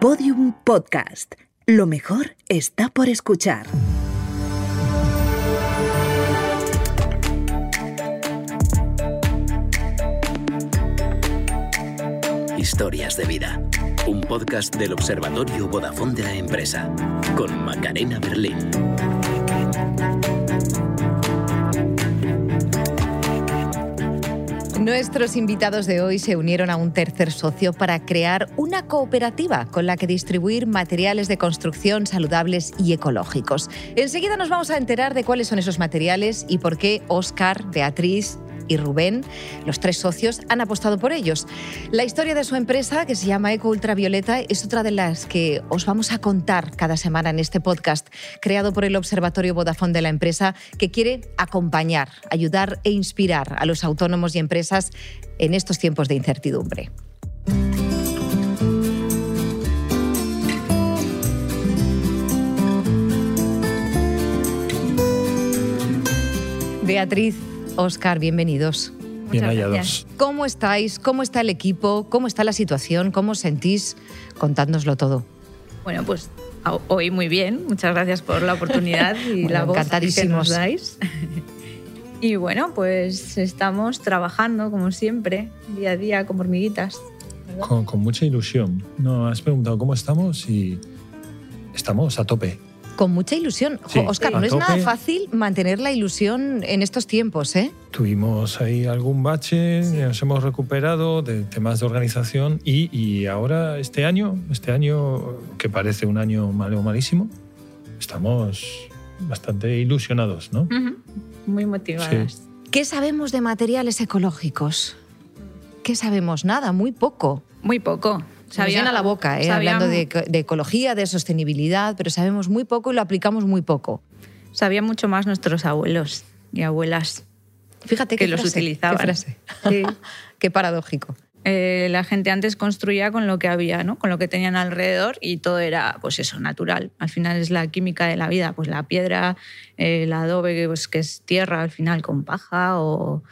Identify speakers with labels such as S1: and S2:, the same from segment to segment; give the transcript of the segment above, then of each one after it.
S1: Podium Podcast. Lo mejor está por escuchar.
S2: Historias de vida. Un podcast del Observatorio Vodafone de la empresa. Con Macarena Berlín.
S3: Nuestros invitados de hoy se unieron a un tercer socio para crear una cooperativa con la que distribuir materiales de construcción saludables y ecológicos. Enseguida nos vamos a enterar de cuáles son esos materiales y por qué Oscar, Beatriz y Rubén, los tres socios, han apostado por ellos. La historia de su empresa, que se llama Eco Ultravioleta, es otra de las que os vamos a contar cada semana en este podcast, creado por el Observatorio Vodafone de la empresa, que quiere acompañar, ayudar e inspirar a los autónomos y empresas en estos tiempos de incertidumbre. Beatriz, Oscar, bienvenidos.
S4: Bien hallados.
S3: ¿Cómo estáis? ¿Cómo está el equipo? ¿Cómo está la situación? ¿Cómo os sentís? Contádnoslo todo.
S5: Bueno, pues hoy muy bien. Muchas gracias por la oportunidad y la voz que nos dais. y bueno, pues estamos trabajando como siempre, día a día, como hormiguitas.
S4: Con, con, mucha ilusión. No, has preguntado cómo estamos y estamos a tope
S3: con mucha ilusión. Oscar, no es nada fácil mantener la ilusión en estos tiempos, ¿eh?
S4: Tuvimos ahí algún bache, nos hemos recuperado de temas de organización y, ahora este año, este año que parece un año malo o malísimo, estamos bastante ilusionados, ¿no?
S5: Muy motivadas.
S3: ¿Qué sabemos de materiales ecológicos? ¿Qué sabemos? Nada, muy poco.
S5: Muy poco.
S3: Se nos llena la boca, ¿eh? hablando de, ecología, de sostenibilidad, pero sabemos muy poco y lo aplicamos muy poco.
S5: Sabían mucho más nuestros abuelos y abuelas.
S3: Fíjate
S5: que los utilizaban.
S3: Qué, qué paradójico.
S5: Eh, la gente antes construía con lo que había, ¿no? con lo que tenían alrededor y todo era, pues eso, natural. Al final es la química de la vida, pues la piedra, el adobe, pues, que es tierra al final con paja o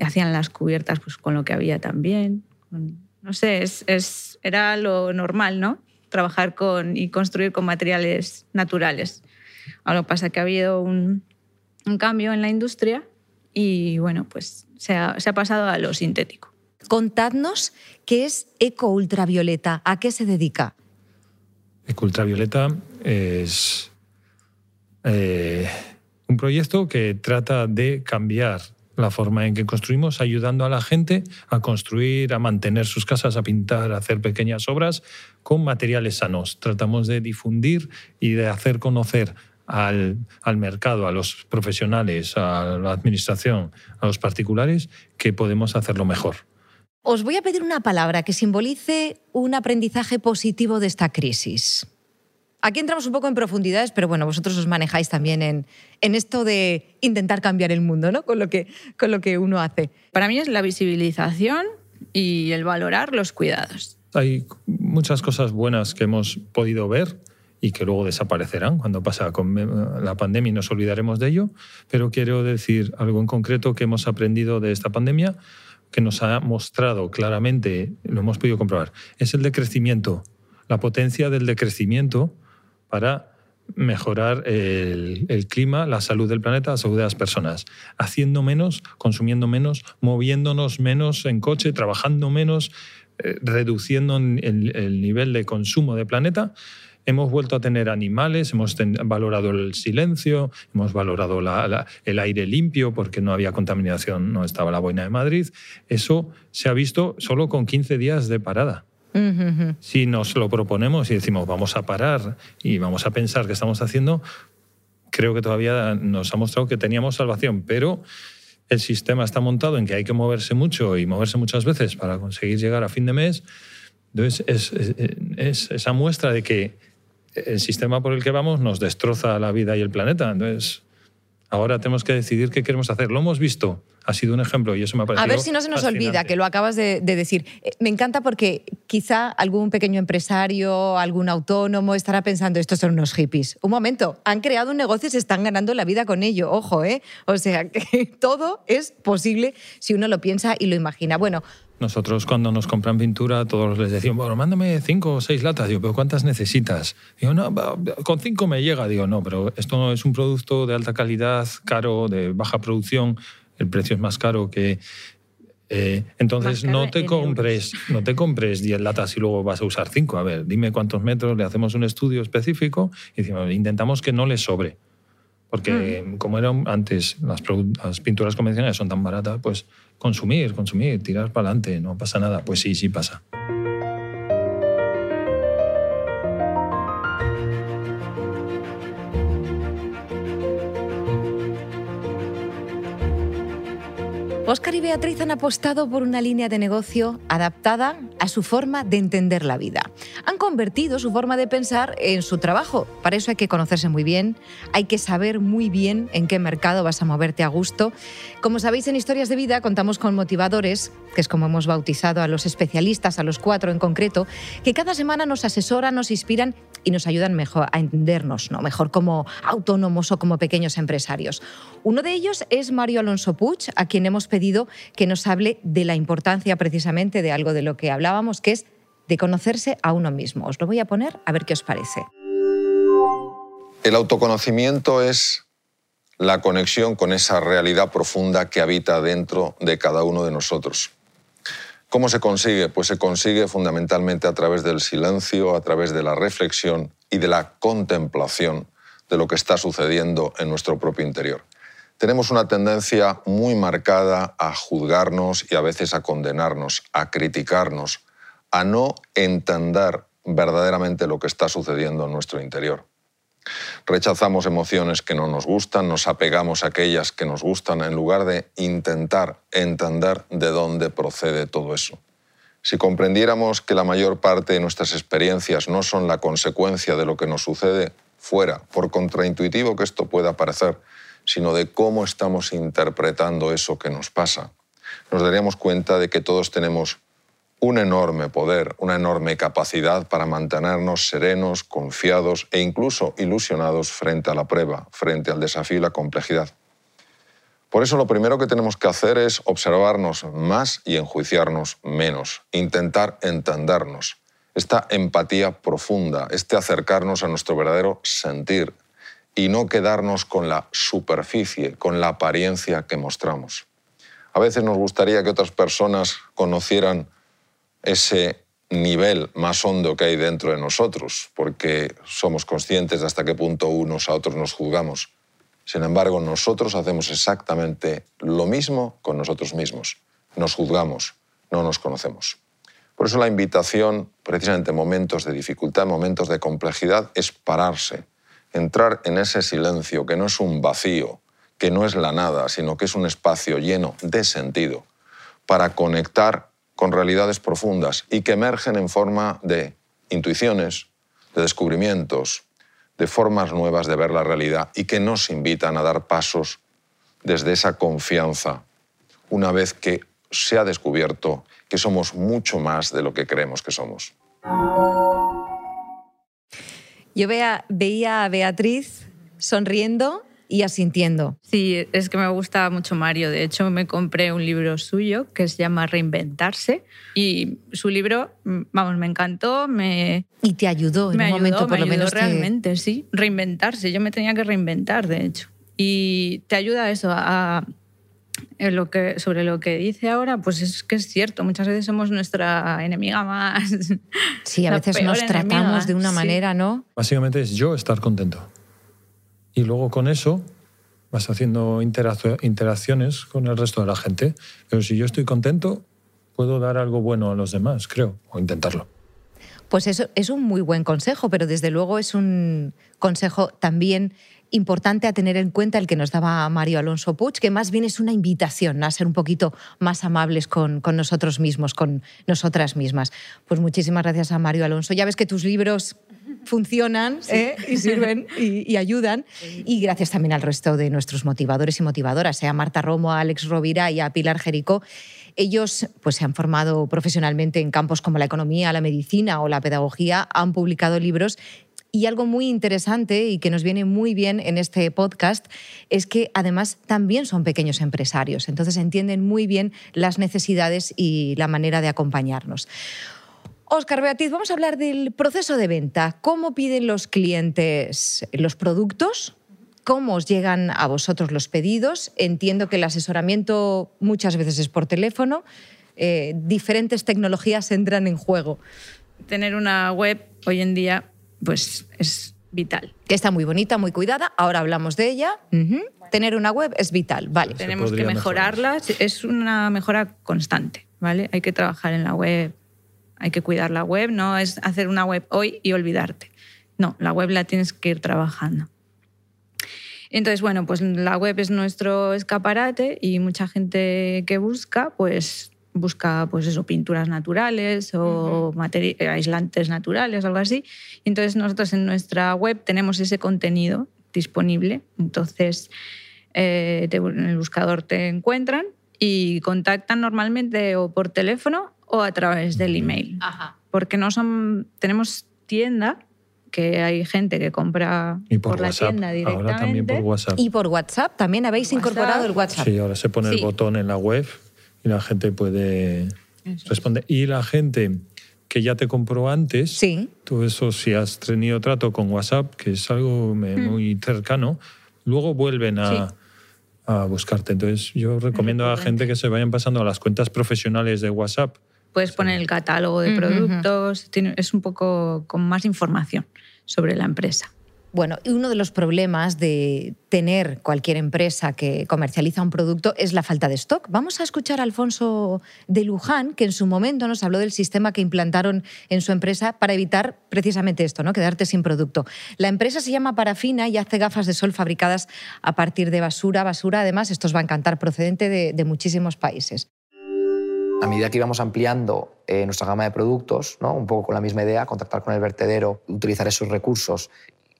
S5: hacían las cubiertas pues con lo que había también. No sé, es, es era lo normal, ¿no? Trabajar con y construir con materiales naturales. Ahora pasa que ha habido un, cambio en la industria y bueno, pues se ha, pasado a lo sintético.
S3: Contadnos qué es Eco Ultravioleta, ¿a qué se dedica?
S4: Eco Ultravioleta es eh, un proyecto que trata de cambiar la forma en que construimos, ayudando a la gente a construir, a mantener sus casas, a pintar, a hacer pequeñas obras con materiales sanos. Tratamos de difundir y de hacer conocer al, al, mercado, a los profesionales, a la administración, a los particulares, que podemos hacerlo mejor.
S3: Os voy a pedir una palabra que simbolice un aprendizaje positivo de esta crisis. Aquí entramos un poco en profundidades, pero bueno, vosotros os manejáis también en, en esto de intentar cambiar el mundo, ¿no? Con lo, que, con lo que uno hace.
S5: Para mí es la visibilización y el valorar los cuidados.
S4: Hay muchas cosas buenas que hemos podido ver y que luego desaparecerán cuando pasa con la pandemia y nos olvidaremos de ello, pero quiero decir algo en concreto que hemos aprendido de esta pandemia que nos ha mostrado claramente, lo hemos podido comprobar, es el decrecimiento, la potencia del decrecimiento para mejorar el, clima, la salud del planeta, la salud de las personas, haciendo menos, consumiendo menos, moviéndonos menos en coche, trabajando menos, eh, reduciendo el, nivel de consumo de planeta. Hemos vuelto a tener animales, hemos valorado el silencio, hemos valorado el aire limpio porque no había contaminación, no estaba la boina de Madrid. Eso se ha visto solo con 15 días de parada. Si nos lo proponemos y decimos vamos a parar y vamos a pensar qué estamos haciendo, creo que todavía nos ha mostrado que teníamos salvación, pero el sistema está montado en que hay que moverse mucho y moverse muchas veces para conseguir llegar a fin de mes. Entonces, es, es, esa muestra de que el sistema por el que vamos nos destroza la vida y el planeta. Entonces, ahora tenemos que decidir qué queremos hacer. Lo hemos visto ha sido un ejemplo y eso me ha parecido
S3: A ver si no se nos olvida,
S4: fascinante.
S3: que lo acabas de, de decir. Eh, Me encanta porque quizá algún pequeño empresario, algún autónomo estará pensando, estos son unos hippies. Un momento, han creado un negocio y se están ganando la vida con ello, ojo, ¿eh? O sea, que todo es posible si uno lo piensa y lo imagina. Bueno,
S4: Nosotros cuando nos compran pintura, todos les decimos, bueno, mándame cinco o seis latas. Digo, pero ¿cuántas necesitas? Digo, no, con cinco me llega. Digo, no, pero esto no es un producto de alta calidad, caro, de baja producción. El precio es más caro que... eh, entonces no te compres no te compres 10 latas y luego vas a usar cinco. A ver, dime cuántos metros, le hacemos un estudio específico y decimos, intentamos que no le sobre. Porque
S5: Mm.
S4: como eran antes, las, las pinturas convencionales son tan baratas, pues consumir, consumir, tirar para adelante, no pasa nada. Pues sí, sí pasa.
S3: Óscar y Beatriz han apostado por una línea de negocio adaptada a su forma de entender la vida. Han convertido su forma de pensar en su trabajo. Para eso hay que conocerse muy bien, hay que saber muy bien en qué mercado vas a moverte a gusto. Como sabéis, en Historias de Vida contamos con motivadores, que es como hemos bautizado a los especialistas, a los cuatro en concreto, que cada semana nos asesoran, nos inspiran y nos ayudan mejor a entendernos, ¿no? mejor como autónomos o como pequeños empresarios. Uno de ellos es Mario Alonso Puig, a quien hemos pedido que nos hable de la importancia precisamente de algo de lo que hablábamos, que es de conocerse a uno mismo. Os lo voy a poner a ver qué os parece.
S6: El autoconocimiento es la conexión con esa realidad profunda que habita dentro de cada uno de nosotros. ¿Cómo se consigue? Pues se consigue fundamentalmente a través del silencio, a través de la reflexión y de la contemplación de lo que está sucediendo en nuestro propio interior. Tenemos una tendencia muy marcada a juzgarnos y a veces a condenarnos, a criticarnos, a no entender verdaderamente lo que está sucediendo en nuestro interior. Rechazamos emociones que no nos gustan, nos apegamos a aquellas que nos gustan en lugar de intentar entender de dónde procede todo eso. Si comprendiéramos que la mayor parte de nuestras experiencias no son la consecuencia de lo que nos sucede fuera, por contraintuitivo que esto pueda parecer, sino de cómo estamos interpretando eso que nos pasa, nos daríamos cuenta de que todos tenemos un enorme poder, una enorme capacidad para mantenernos serenos, confiados e incluso ilusionados frente a la prueba, frente al desafío y la complejidad. Por eso lo primero que tenemos que hacer es observarnos más y enjuiciarnos menos, intentar entendernos. Esta empatía profunda, este acercarnos a nuestro verdadero sentir y no quedarnos con la superficie, con la apariencia que mostramos. A veces nos gustaría que otras personas conocieran ese nivel más hondo que hay dentro de nosotros, porque somos conscientes de hasta qué punto unos a otros nos juzgamos. Sin embargo, nosotros hacemos exactamente lo mismo con nosotros mismos. Nos juzgamos, no nos conocemos. Por eso la invitación, precisamente en momentos de dificultad, en momentos de complejidad, es pararse, entrar en ese silencio que no es un vacío, que no es la nada, sino que es un espacio lleno de sentido, para conectar con realidades profundas y que emergen en forma de intuiciones, de descubrimientos, de formas nuevas de ver la realidad y que nos invitan a dar pasos desde esa confianza, una vez que se ha descubierto que somos mucho más de lo que creemos que somos.
S3: Yo vea- veía a Beatriz sonriendo y asintiendo.
S5: Sí, es que me gusta mucho Mario. De hecho, me compré un libro suyo que se llama Reinventarse y su libro, vamos, me encantó, me,
S3: Y te ayudó en
S5: me
S3: un
S5: ayudó,
S3: momento, por
S5: me
S3: lo
S5: ayudó
S3: menos. te-
S5: realmente, sí. Reinventarse, yo me tenía que reinventar, de hecho. Y te ayuda eso a, lo que, sobre lo que dice ahora, pues es que es cierto, muchas veces somos nuestra enemiga más.
S3: Sí, a veces nos tratamos
S5: enemiga,
S3: de una
S5: sí.
S3: manera, ¿no?
S4: Básicamente es yo estar contento. Y luego con eso vas haciendo interac- interacciones con el resto de la gente. Pero si yo estoy contento, puedo dar algo bueno a los demás, creo, o intentarlo.
S3: Pues eso es un muy buen consejo, pero desde luego es un consejo también importante a tener en cuenta el que nos daba Mario Alonso Puig, que más bien es una invitación a ser un poquito más amables con, con nosotros mismos, con nosotras mismas. Pues muchísimas gracias a Mario Alonso. Ya ves que tus libros funcionan ¿eh? y sirven y, ayudan. Y gracias también al resto de nuestros motivadores y motivadoras, ¿eh? a Marta Romo, a Alex Rovira y a Pilar Jericó. Ellos pues, se han formado profesionalmente en campos como la economía, la medicina o la pedagogía, han publicado libros y algo muy interesante y que nos viene muy bien en este podcast es que además también son pequeños empresarios, entonces entienden muy bien las necesidades y la manera de acompañarnos. Oscar Beatiz, vamos a hablar del proceso de venta. ¿Cómo piden los clientes los productos? ¿Cómo os llegan a vosotros los pedidos? Entiendo que el asesoramiento muchas veces es por teléfono. Eh, diferentes tecnologías entran en juego.
S5: Tener una web hoy en día pues, es vital.
S3: Que está muy bonita, muy cuidada. Ahora hablamos de ella. Tener una web es vital, vale.
S5: Tenemos que mejorarla. Es una mejora constante, ¿vale? Hay que trabajar en la web hay que cuidar la web, no es hacer una web hoy y olvidarte. No, la web la tienes que ir trabajando. Entonces, bueno, pues la web es nuestro escaparate y mucha gente que busca, pues busca pues eso, pinturas naturales o aislantes naturales, algo así. Entonces nosotros en nuestra web tenemos ese contenido disponible. Entonces eh, en el buscador te encuentran y contactan normalmente o por teléfono o a través del email. Porque no son. Tenemos tienda que hay gente que compra por, la tienda directamente.
S4: Ahora también por WhatsApp.
S3: Y por WhatsApp también habéis incorporado el WhatsApp.
S4: Sí, ahora se pone el botón en la web y la gente puede responder. Y la gente que ya te compró antes,
S3: sí.
S4: tú eso si has tenido trato con WhatsApp, que es algo hmm. muy cercano, luego vuelven a, a buscarte. Entonces yo recomiendo a la gente que se vayan pasando a las cuentas profesionales de WhatsApp
S5: Puedes poner el catálogo de productos, es un poco con más información sobre la empresa.
S3: Bueno, y uno de los problemas de tener cualquier empresa que comercializa un producto es la falta de stock. Vamos a escuchar a Alfonso de Luján, que en su momento nos habló del sistema que implantaron en su empresa para evitar precisamente esto, ¿no? quedarte sin producto. La empresa se llama Parafina y hace gafas de sol fabricadas a partir de basura. Basura, además, esto os va a encantar, procedente de muchísimos países.
S7: A medida que íbamos ampliando eh, nuestra gama de productos, ¿no? un poco con la misma idea, contactar con el vertedero, utilizar esos recursos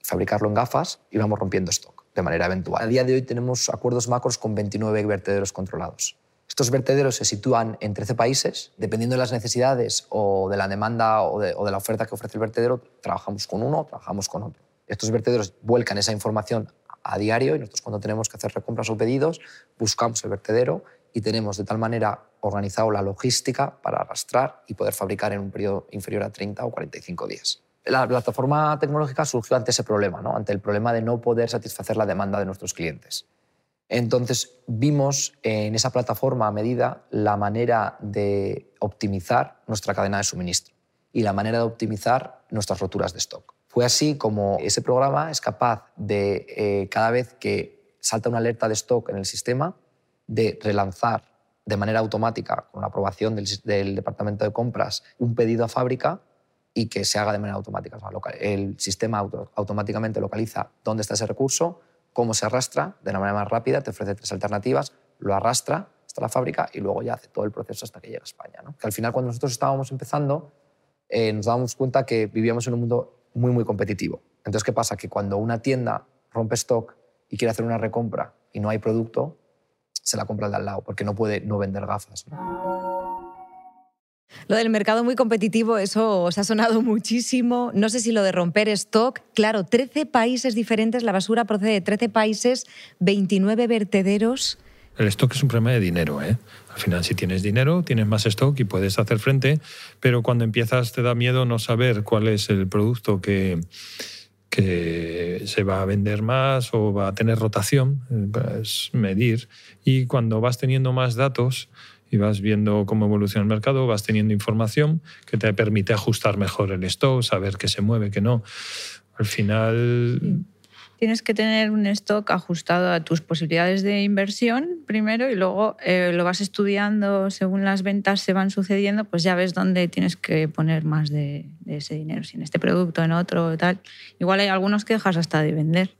S7: fabricarlo en gafas, íbamos rompiendo stock de manera eventual. A día de hoy tenemos acuerdos macros con 29 vertederos controlados. Estos vertederos se sitúan en 13 países. Dependiendo de las necesidades o de la demanda o de, la oferta que ofrece el vertedero, trabajamos con uno trabajamos con otro. Estos vertederos vuelcan esa información a diario y nosotros cuando tenemos que hacer recompras o pedidos buscamos el vertedero y tenemos de tal manera organizado la logística para arrastrar y poder fabricar en un periodo inferior a 30 o 45 días. La plataforma tecnológica surgió ante ese problema, ante el problema de no poder satisfacer la demanda de nuestros clientes. Entonces vimos en esa plataforma a medida la manera de optimizar nuestra cadena de suministro y la manera de optimizar nuestras roturas de stock. Fue así como ese programa es capaz de, eh, cada vez que salta una alerta de stock en el sistema, de relanzar de manera automática, con la aprobación del, departamento de compras, un pedido a fábrica y que se haga de manera automática. el sistema automáticamente localiza dónde está ese recurso, cómo se arrastra de la manera más rápida, te ofrece tres alternativas, lo arrastra hasta la fábrica y luego ya hace todo el proceso hasta que llega a España. Que al final, cuando nosotros estábamos empezando, eh, nos dábamos cuenta que vivíamos en un mundo muy, muy competitivo. Entonces, ¿qué pasa? Que cuando una tienda rompe stock y quiere hacer una recompra y no hay producto, se la compra el de al lado, porque no puede no vender gafas.
S3: Lo del mercado muy competitivo, eso os ha sonado muchísimo. No sé si lo de romper stock. Claro, 13 países diferentes, la basura procede de 13 países, 29 vertederos.
S4: El stock es un problema de dinero, ¿eh? Al final, si tienes dinero, tienes más stock y puedes hacer frente, pero cuando empiezas te da miedo no saber cuál es el producto que, que se va a vender más o va a tener rotación, es medir. Y cuando vas teniendo más datos y vas viendo cómo evoluciona el mercado, vas teniendo información que te permite ajustar mejor el stock, saber qué se mueve, qué no. Al final
S5: tienes que tener un stock ajustado a tus posibilidades de inversión primero y luego eh, lo vas estudiando según las ventas se van sucediendo, pues ya ves dónde tienes que poner más de, ese dinero, si en este producto, en otro, tal. Igual hay algunos que dejas hasta de vender.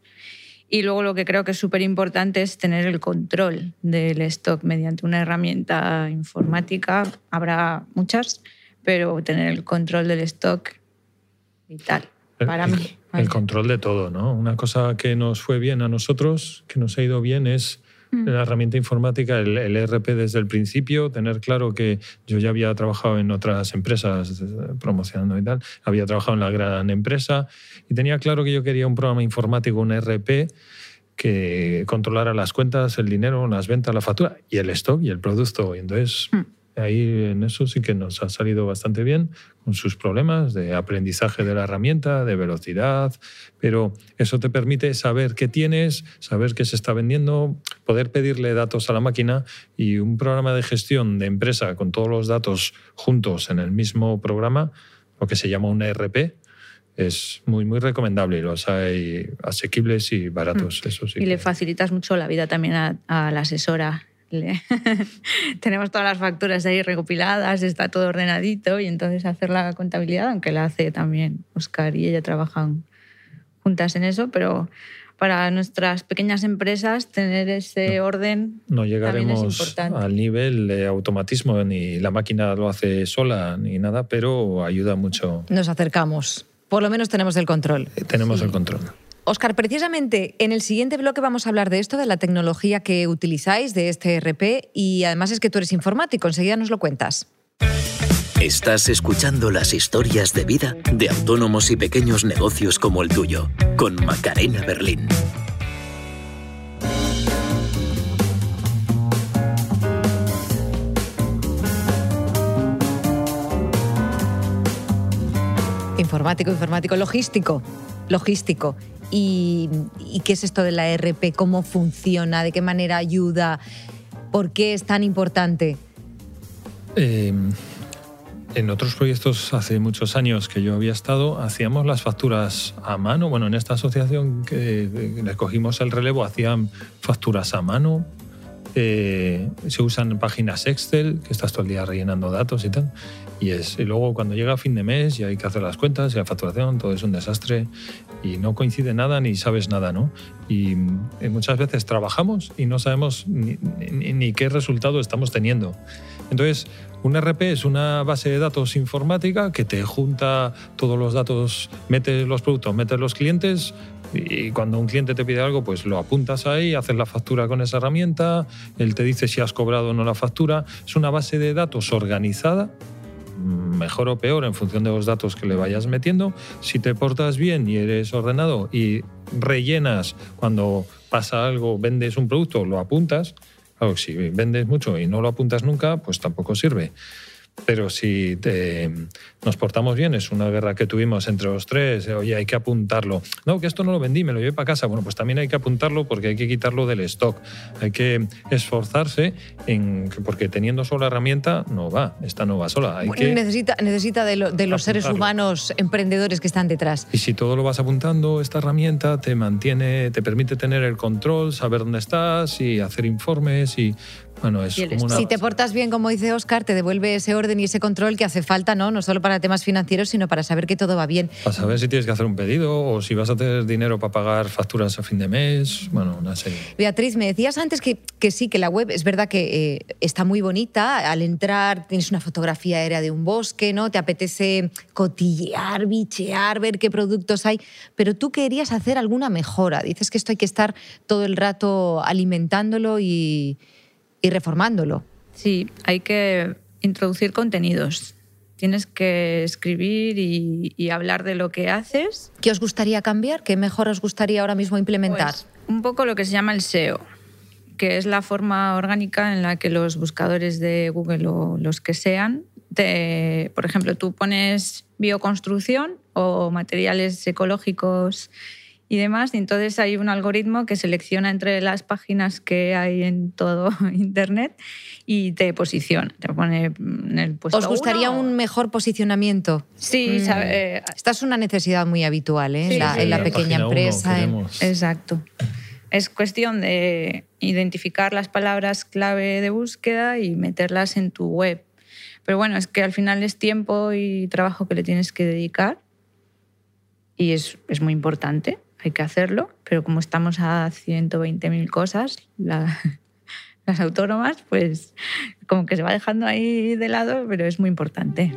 S5: Y luego lo que creo que es súper importante es tener el control del stock mediante una herramienta informática. Habrá muchas, pero tener el control del stock vital para
S4: el,
S5: mí.
S4: El control de todo, ¿no? Una cosa que nos fue bien a nosotros, que nos ha ido bien, es
S5: Mm.
S4: la herramienta informática, el, el ERP desde el principio, tener claro que yo ya había trabajado en otras empresas eh, promocionando y tal, había trabajado en la gran empresa y tenía claro que yo quería un programa informático, un ERP que controlara las cuentas, el dinero, las ventas, la factura y el stock y el producto. Y entonces
S5: Mm.
S4: Ahí en eso sí que nos ha salido bastante bien con sus problemas de aprendizaje de la herramienta, de velocidad, pero eso te permite saber qué tienes, saber qué se está vendiendo, poder pedirle datos a la máquina y un programa de gestión de empresa con todos los datos juntos en el mismo programa, lo que se llama un ERP, es muy, muy recomendable y los hay asequibles y baratos. Eso sí.
S5: Mm. Y le
S4: que-
S5: facilitas mucho la vida también a, a la asesora. Tenemos todas las facturas ahí recopiladas, está todo ordenadito y entonces hacer la contabilidad, aunque la hace también Oscar y ella trabajan juntas en eso, pero para nuestras pequeñas empresas tener ese orden
S4: no
S5: también es
S4: llegaremos
S5: importante.
S4: al nivel de automatismo, ni la máquina lo hace sola, ni nada, pero ayuda mucho.
S3: Nos acercamos. Por lo menos tenemos el control.
S4: Eh, Tenemos el control.
S3: Oscar, precisamente en el siguiente bloque vamos a hablar de esto, de la tecnología que utilizáis, de este RP, y además es que tú eres informático, enseguida nos lo cuentas.
S2: Estás escuchando las historias de vida de autónomos y pequeños negocios como el tuyo, con Macarena Berlín.
S3: Informático, informático, logístico, logístico. ¿Y, qué es esto de la RP? ¿Cómo funciona? ¿De qué manera ayuda? ¿Por qué es tan importante?
S4: Eh, en otros proyectos hace muchos años que yo había estado, hacíamos las facturas a mano. Bueno, en esta asociación que que le cogimos el relevo, hacían facturas a mano. Eh, se usan páginas Excel, que estás todo el día rellenando datos y tal. Y, es, y luego cuando llega fin de mes y hay que hacer las cuentas y la facturación, todo es un desastre y no coincide nada ni sabes nada, ¿no? Y, eh, muchas veces trabajamos y no sabemos ni, ni- ni qué resultado estamos teniendo. Entonces, un RP es una base de datos informática que te junta todos los datos, metes los productos, metes los clientes y cuando un cliente te pide algo, pues lo apuntas ahí, haces la factura con esa herramienta, él te dice si has cobrado o no la factura. Es una base de datos organizada, mejor o peor en función de los datos que le vayas metiendo. Si te portas bien y eres ordenado y rellenas cuando pasa algo, vendes un producto, lo apuntas. Claro, si vendes mucho y no lo apuntas nunca, pues tampoco sirve. Pero si te- nos portamos bien, es una guerra que tuvimos entre los tres, eh, oye, hay que apuntarlo. No, que esto no lo vendí, me lo llevé para casa. Bueno, pues también hay que apuntarlo porque hay que quitarlo del stock. Hay que esforzarse en que- porque teniendo sola herramienta no va, esta no va sola. Hay que,
S3: Necesita, necesita de, lo- de los seres humanos emprendedores que están detrás.
S4: y si todo lo vas apuntando, esta herramienta te mantiene, te permite tener el control, saber dónde estás y hacer informes y bueno, es como una
S3: Si te portas bien, como dice Oscar, te devuelve ese orden y ese control que hace falta, ¿no? No solo para temas financieros, sino para saber que todo va bien.
S4: para saber si tienes que hacer un pedido o si vas a tener dinero para pagar facturas a fin de mes, bueno, una serie.
S3: Beatriz, me decías antes que, que sí, que la web es verdad que eh, está muy bonita. Al entrar tienes una fotografía aérea de un bosque, ¿no? Te apetece cotillear, bichear, ver qué productos hay. Pero tú querías hacer alguna mejora. Dices que esto hay que estar todo el rato alimentándolo y, y reformándolo.
S5: Sí, hay que introducir contenidos. Tienes que escribir y, y hablar de lo que haces.
S3: ¿Qué os gustaría cambiar? ¿Qué mejor os gustaría ahora mismo implementar?
S5: Pues, un poco lo que se llama el SEO, que es la forma orgánica en la que los buscadores de Google o los que sean, te- por ejemplo, tú pones bioconstrucción o materiales ecológicos y demás, y entonces hay un algoritmo que selecciona entre las páginas que hay en todo Internet y te posiciona, te pone en el puesto
S3: ¿Os gustaría
S5: uno.
S3: un mejor posicionamiento?
S5: Sí,
S3: Mm.
S5: sabe- eh,
S3: Esta es una necesidad muy habitual ¿eh?
S5: Sí,
S3: en, la,
S5: sí.
S3: en la
S5: la
S3: pequeña
S4: página uno
S3: empresa. en-
S5: Exacto. Es cuestión de identificar las palabras clave de búsqueda y meterlas en tu web. Pero bueno, es que al final es tiempo y trabajo que le tienes que dedicar y es, es muy importante. Hay que hacerlo, pero como estamos a 120.000 cosas, las autónomas, pues como que se va dejando ahí de lado, pero es muy importante.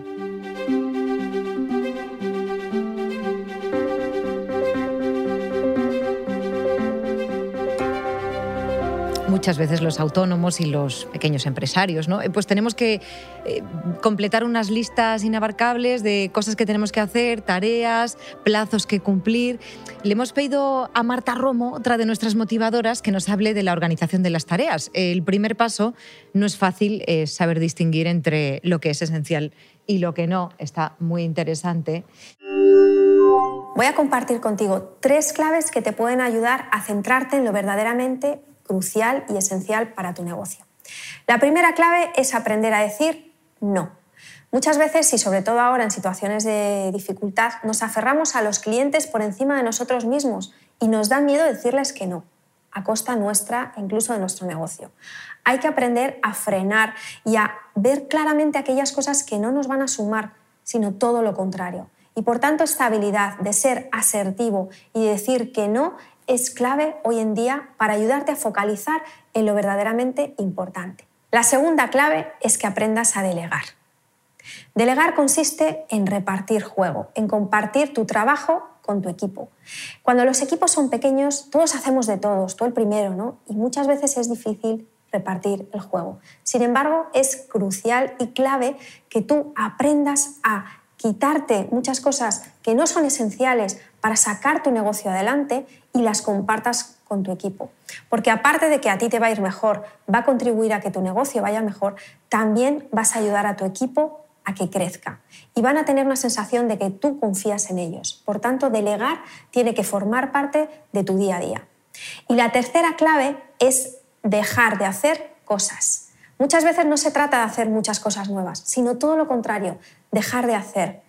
S3: Muchas veces los autónomos y los pequeños empresarios, ¿no? Eh, pues tenemos que eh, completar unas listas inabarcables de cosas que tenemos que hacer, tareas, plazos que cumplir. Le hemos pedido a Marta Romo, otra de nuestras motivadoras, que nos hable de la organización de las tareas. El primer paso no es fácil saber distinguir entre lo que es esencial y lo que no. Está muy interesante.
S8: Voy a compartir contigo tres claves que te pueden ayudar a centrarte en lo verdaderamente crucial y esencial para tu negocio. La primera clave es aprender a decir no. Muchas veces, y sobre todo ahora en situaciones de dificultad, nos aferramos a los clientes por encima de nosotros mismos y nos da miedo decirles que no, a costa nuestra e incluso de nuestro negocio. Hay que aprender a frenar y a ver claramente aquellas cosas que no nos van a sumar, sino todo lo contrario. Y por tanto, esta habilidad de ser asertivo y decir que no es clave hoy en día para ayudarte a focalizar en lo verdaderamente importante. La segunda clave es que aprendas a delegar. Delegar consiste en repartir juego, en compartir tu trabajo con tu equipo. Cuando los equipos son pequeños, todos hacemos de todos, tú el primero, ¿no? Y muchas veces es difícil repartir el juego. Sin embargo, es crucial y clave que tú aprendas a quitarte muchas cosas que no son esenciales para sacar tu negocio adelante y las compartas con tu equipo. Porque aparte de que a ti te va a ir mejor, va a contribuir a que tu negocio vaya mejor, también vas a ayudar a tu equipo a que crezca. Y van a tener una sensación de que tú confías en ellos. Por tanto, delegar tiene que formar parte de tu día a día. Y la tercera clave es dejar de hacer cosas. Muchas veces no se trata de hacer muchas cosas nuevas, sino todo lo contrario, dejar de hacer.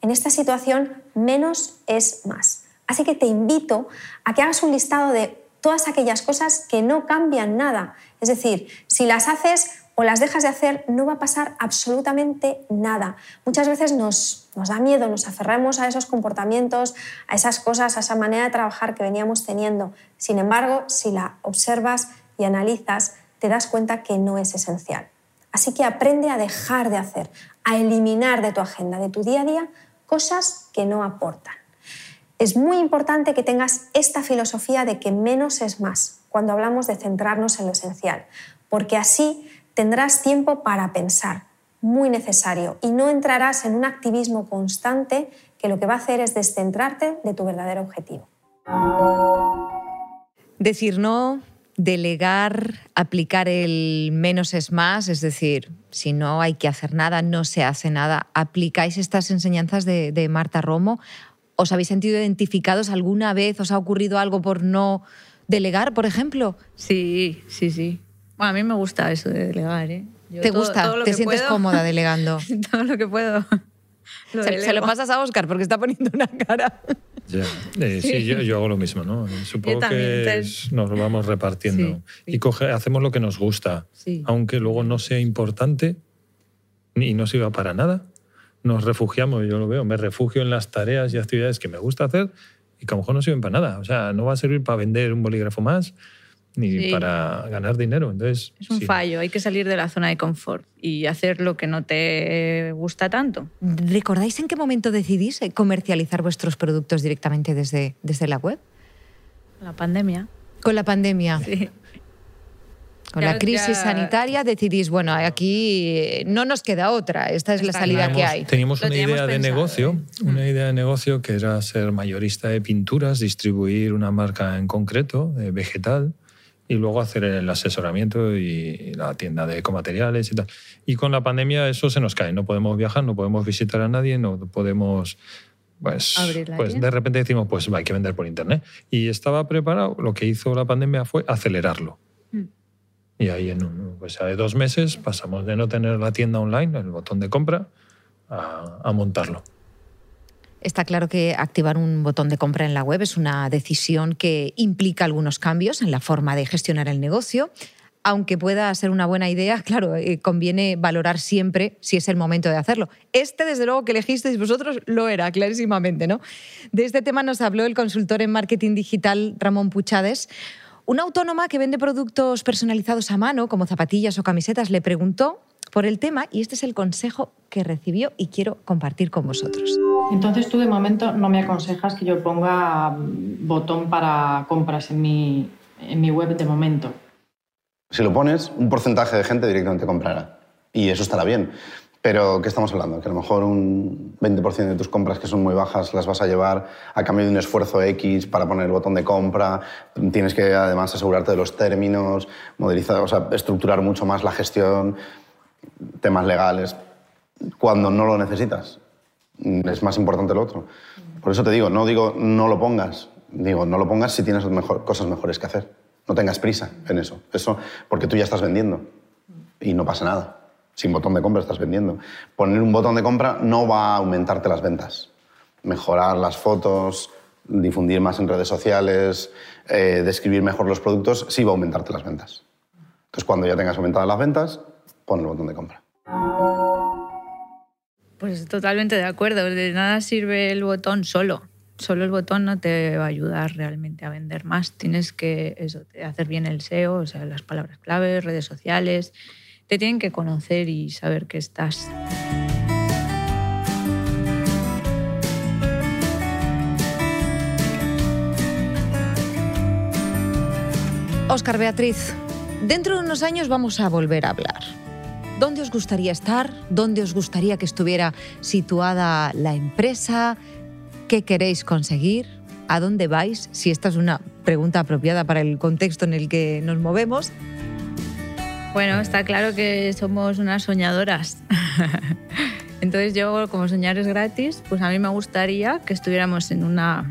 S8: En esta situación, menos es más. Así que te invito a que hagas un listado de todas aquellas cosas que no cambian nada. Es decir, si las haces o las dejas de hacer, no va a pasar absolutamente nada. Muchas veces nos, nos da miedo, nos aferramos a esos comportamientos, a esas cosas, a esa manera de trabajar que veníamos teniendo. Sin embargo, si la observas y analizas, te das cuenta que no es esencial. Así que aprende a dejar de hacer, a eliminar de tu agenda, de tu día a día, cosas que no aportan. Es muy importante que tengas esta filosofía de que menos es más cuando hablamos de centrarnos en lo esencial, porque así tendrás tiempo para pensar, muy necesario, y no entrarás en un activismo constante que lo que va a hacer es descentrarte de tu verdadero objetivo.
S3: Decir no, delegar, aplicar el menos es más, es decir, si no hay que hacer nada, no se hace nada. ¿Aplicáis estas enseñanzas de, de Marta Romo? ¿Os habéis sentido identificados alguna vez? ¿Os ha ocurrido algo por no delegar, por ejemplo?
S5: Sí, sí, sí. Bueno, a mí me gusta eso de delegar. ¿eh?
S3: ¿Te gusta? ¿Te sientes cómoda delegando?
S5: todo lo que puedo.
S3: se, lo pasas a Oscar porque está poniendo una cara.
S4: Eh, sí, yo, hago lo mismo, ¿no? Supongo que nos lo vamos repartiendo. Y coge, hacemos lo que nos gusta, aunque luego no sea importante y no sirva para nada nos refugiamos, yo lo veo, me refugio en las tareas y actividades que me gusta hacer y que a lo mejor no sirven para nada. O sea, no va a servir para vender un bolígrafo más ni para ganar dinero. Entonces,
S5: es un fallo, hay que salir de la zona de confort y hacer lo que no te gusta tanto.
S3: ¿Recordáis en qué momento decidís comercializar vuestros productos directamente desde, desde la web?
S5: La pandemia.
S3: Con la pandemia.
S5: Sí.
S3: Con la crisis sanitaria decidís, bueno, aquí no nos queda otra, esta es la salida que hay.
S4: Teníamos una idea de negocio, una mm. idea de negocio que era ser mayorista de pinturas, distribuir una marca en concreto, vegetal, y luego hacer el asesoramiento y la tienda de ecomateriales y tal. Y con la pandemia eso se nos cae, no podemos viajar, no podemos visitar a nadie, no podemos pues, pues de repente decimos, pues hay que vender por internet. Y estaba preparado, lo que hizo la pandemia fue acelerarlo. Y ahí en un, pues de dos meses pasamos de no tener la tienda online, el botón de compra, a, montarlo.
S3: Está claro que activar un botón de compra en la web es una decisión que implica algunos cambios en la forma de gestionar el negocio. aunque pueda ser una buena idea, claro, eh, conviene valorar siempre si es el momento de hacerlo. Este, desde luego, que elegisteis vosotros, lo era, clarísimamente, ¿no? De este tema nos habló el consultor en marketing digital Ramón Puchades. Una autónoma que vende productos personalizados a mano, como zapatillas o camisetas, le preguntó por el tema y este es el consejo que recibió y quiero compartir con vosotros.
S9: Entonces tú de momento no me aconsejas que yo ponga mm, botón para compras en mi, en mi web de momento.
S10: Si lo pones, un porcentaje de gente directamente comprará. Y eso estará bien. Pero, ¿qué estamos hablando? Que a lo mejor un 20% de tus compras que son muy bajas las vas a llevar a cambio de un esfuerzo X para poner el botón de compra. Tienes que además asegurarte de los términos, modelizar, o sea, estructurar mucho más la gestión, temas legales, cuando no lo necesitas. Es más importante lo otro. Por eso te digo, no digo no lo pongas, digo no lo pongas si tienes cosas mejores que hacer. No tengas prisa en eso. Eso porque tú ya estás vendiendo y no pasa nada. Sin botón de compra estás vendiendo. Poner un botón de compra no va a aumentarte las ventas. Mejorar las fotos, difundir más en redes sociales, eh, describir mejor los productos, sí va a aumentarte las ventas. Entonces, cuando ya tengas aumentadas las ventas, pon el botón de compra.
S5: Pues totalmente de acuerdo. De nada sirve el botón solo. Solo el botón no te va a ayudar realmente a vender más. Tienes que hacer bien el SEO, o sea, las palabras claves, redes sociales. Te tienen que conocer y saber que estás.
S3: Oscar Beatriz, dentro de unos años vamos a volver a hablar. ¿Dónde os gustaría estar? ¿Dónde os gustaría que estuviera situada la empresa? ¿Qué queréis conseguir? ¿A dónde vais? Si esta es una pregunta apropiada para el contexto en el que nos movemos.
S5: Bueno, está claro que somos unas soñadoras. Entonces yo, como soñar es gratis, pues a mí me gustaría que estuviéramos en una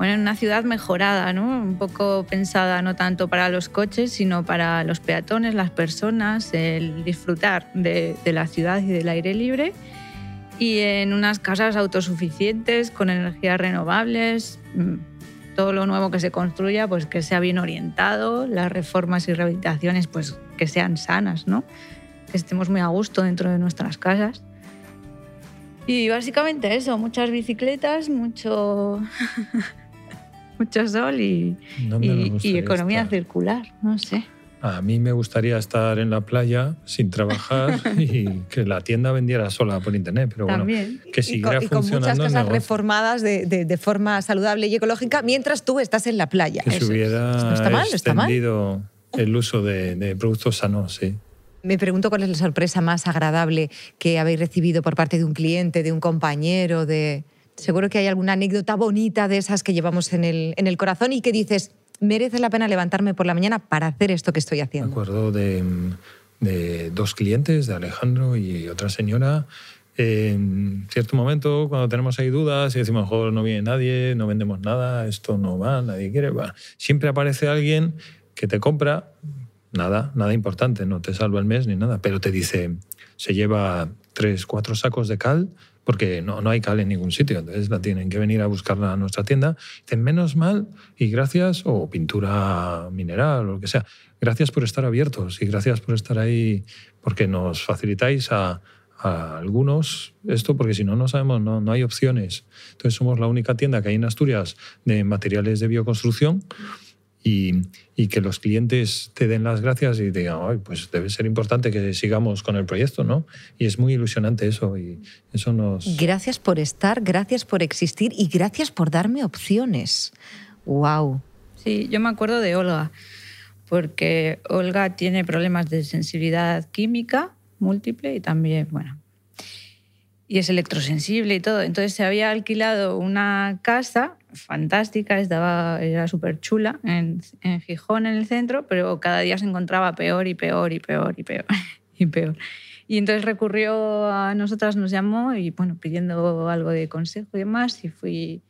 S5: bueno, en una ciudad mejorada, ¿no? un poco pensada no tanto para los coches, sino para los peatones, las personas, el disfrutar de, la ciudad y del aire libre. Y en unas casas autosuficientes, con energías renovables, mm, todo lo nuevo que se construya, pues que sea bien orientado, las reformas y rehabilitaciones, pues que sean sanas, ¿no? que estemos muy a gusto dentro de nuestras casas. Y básicamente eso, muchas bicicletas, mucho mucho sol y, y, economía circular, no sé.
S4: A mí me gustaría estar en la playa sin trabajar y que la tienda vendiera sola por internet, pero bueno, que siguiera
S3: y con,
S4: funcionando.
S3: Y con muchas reformadas de, de, forma saludable y ecológica mientras tú estás en la playa.
S4: Que se hubiera está mal, extendido el uso de, de productos sanos, sí.
S3: Me pregunto cuál es la sorpresa más agradable que habéis recibido por parte de un cliente, de un compañero, de... Seguro que hay alguna anécdota bonita de esas que llevamos en el, en el corazón y que dices, merece la pena levantarme por la mañana para hacer esto que estoy haciendo.
S4: Me acuerdo de, de dos clientes, de Alejandro y otra señora. En cierto momento, cuando tenemos ahí dudas y decimos, mejor no viene nadie, no vendemos nada, esto no va, nadie quiere, va. Siempre aparece alguien que te compra, nada, nada importante, no te salva el mes ni nada, pero te dice, se lleva tres, cuatro sacos de cal porque no, no hay cal en ningún sitio, entonces la tienen que venir a buscarla a nuestra tienda. Dicen, menos mal y gracias, o pintura mineral o lo que sea, gracias por estar abiertos y gracias por estar ahí, porque nos facilitáis a, a algunos esto, porque si no, no sabemos, no, no hay opciones. Entonces somos la única tienda que hay en Asturias de materiales de bioconstrucción y, y, que los clientes te den las gracias y digan, Ay, pues debe ser importante que sigamos con el proyecto, ¿no? Y es muy ilusionante eso y eso nos...
S3: Gracias por estar, gracias por existir y gracias por darme opciones. ¡Wow!
S5: Sí, yo me acuerdo de Olga, porque Olga tiene problemas de sensibilidad química múltiple y también, bueno, y es electrosensible y todo. Entonces se había alquilado una casa fantástica, estaba, era súper chula en, en, Gijón, en el centro, pero cada día se encontraba peor y peor y peor y peor y peor. Y entonces recurrió a nosotras, nos llamó y bueno, pidiendo algo de consejo y demás, y fui,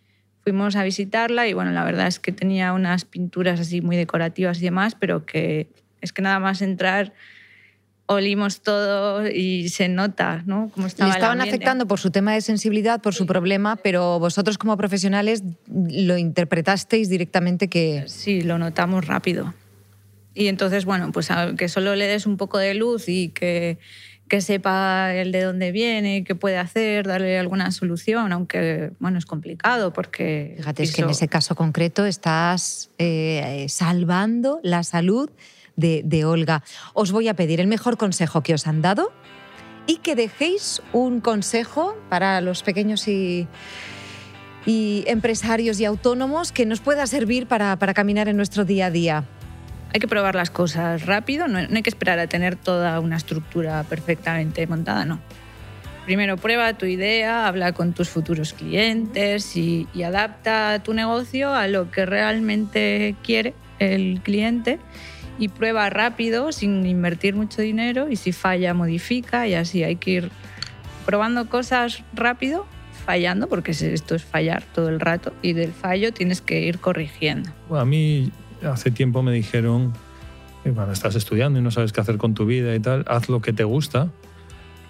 S5: fuimos a visitarla y bueno, la verdad es que tenía unas pinturas así muy decorativas y demás, pero que es que nada más entrar olimos todo y se nota, ¿no?
S3: Cómo estaba Le estaban afectando por su tema de sensibilidad, por su problema, pero vosotros como profesionales lo interpretasteis directamente que...
S5: Sí, lo notamos rápido. Y entonces, bueno, pues que solo le des un poco de luz y que, que sepa el de dónde viene, qué puede hacer, darle alguna solución, aunque, bueno, es complicado porque...
S3: Fíjate, es que en ese caso concreto estás eh, salvando la salud de, Olga. Os voy a pedir el mejor consejo que os han dado y que dejéis un consejo para los pequeños y, empresarios y autónomos que nos pueda servir para, caminar en nuestro día a día.
S5: Hay que probar las cosas rápido, no, hay que esperar a tener toda una estructura perfectamente montada, no. Primero prueba tu idea, habla con tus futuros clientes y adapta tu negocio a lo que realmente quiere el cliente y prueba rápido sin invertir mucho dinero y si falla modifica y así hay que ir probando cosas rápido, fallando, porque esto es fallar todo el rato y del fallo tienes que ir corrigiendo.
S4: Bueno, a mí hace tiempo me dijeron cuando estás estudiando y no sabes qué hacer con tu vida y tal, haz lo que te gusta.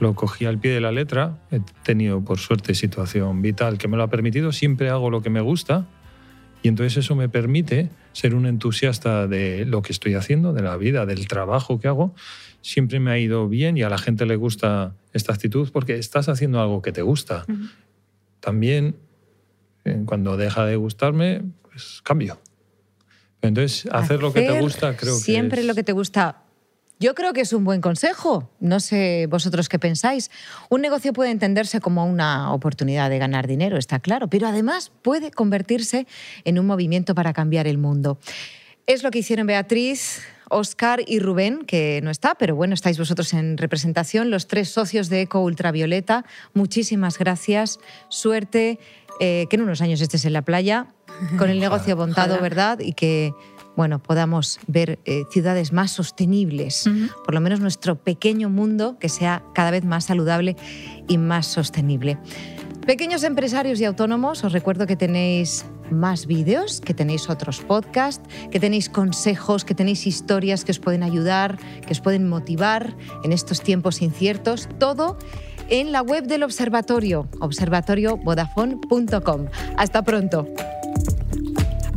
S4: Lo cogí al pie de la letra. He tenido, por suerte, situación vital que me lo ha permitido. Siempre hago lo que me gusta y entonces eso me permite ser un entusiasta de lo que estoy haciendo, de la vida, del trabajo que hago. Siempre me ha ido bien y a la gente le gusta esta actitud porque estás haciendo algo que te gusta. Uh -huh. También, eh, cuando deja de gustarme, pues cambio. Entonces, hacer, hacer lo que te gusta, creo que.
S3: Siempre
S4: es...
S3: lo que te gusta. Yo creo que es un buen consejo. No sé vosotros qué pensáis. Un negocio puede entenderse como una oportunidad de ganar dinero, está claro, pero además puede convertirse en un movimiento para cambiar el mundo. Es lo que hicieron Beatriz, Oscar y Rubén, que no está, pero bueno, estáis vosotros en representación, los tres socios de Eco Ultravioleta. Muchísimas gracias, suerte, eh, que en unos años estés en la playa, con el negocio montado, ¿verdad? Y que bueno, podamos ver eh, ciudades más sostenibles, uh -huh. por lo menos nuestro pequeño mundo que sea cada vez más saludable y más sostenible. Pequeños empresarios y autónomos, os recuerdo que tenéis más vídeos, que tenéis otros podcasts, que tenéis consejos, que tenéis historias que os pueden ayudar, que os pueden motivar en estos tiempos inciertos, todo en la web del observatorio, observatoriovodafone.com. Hasta pronto.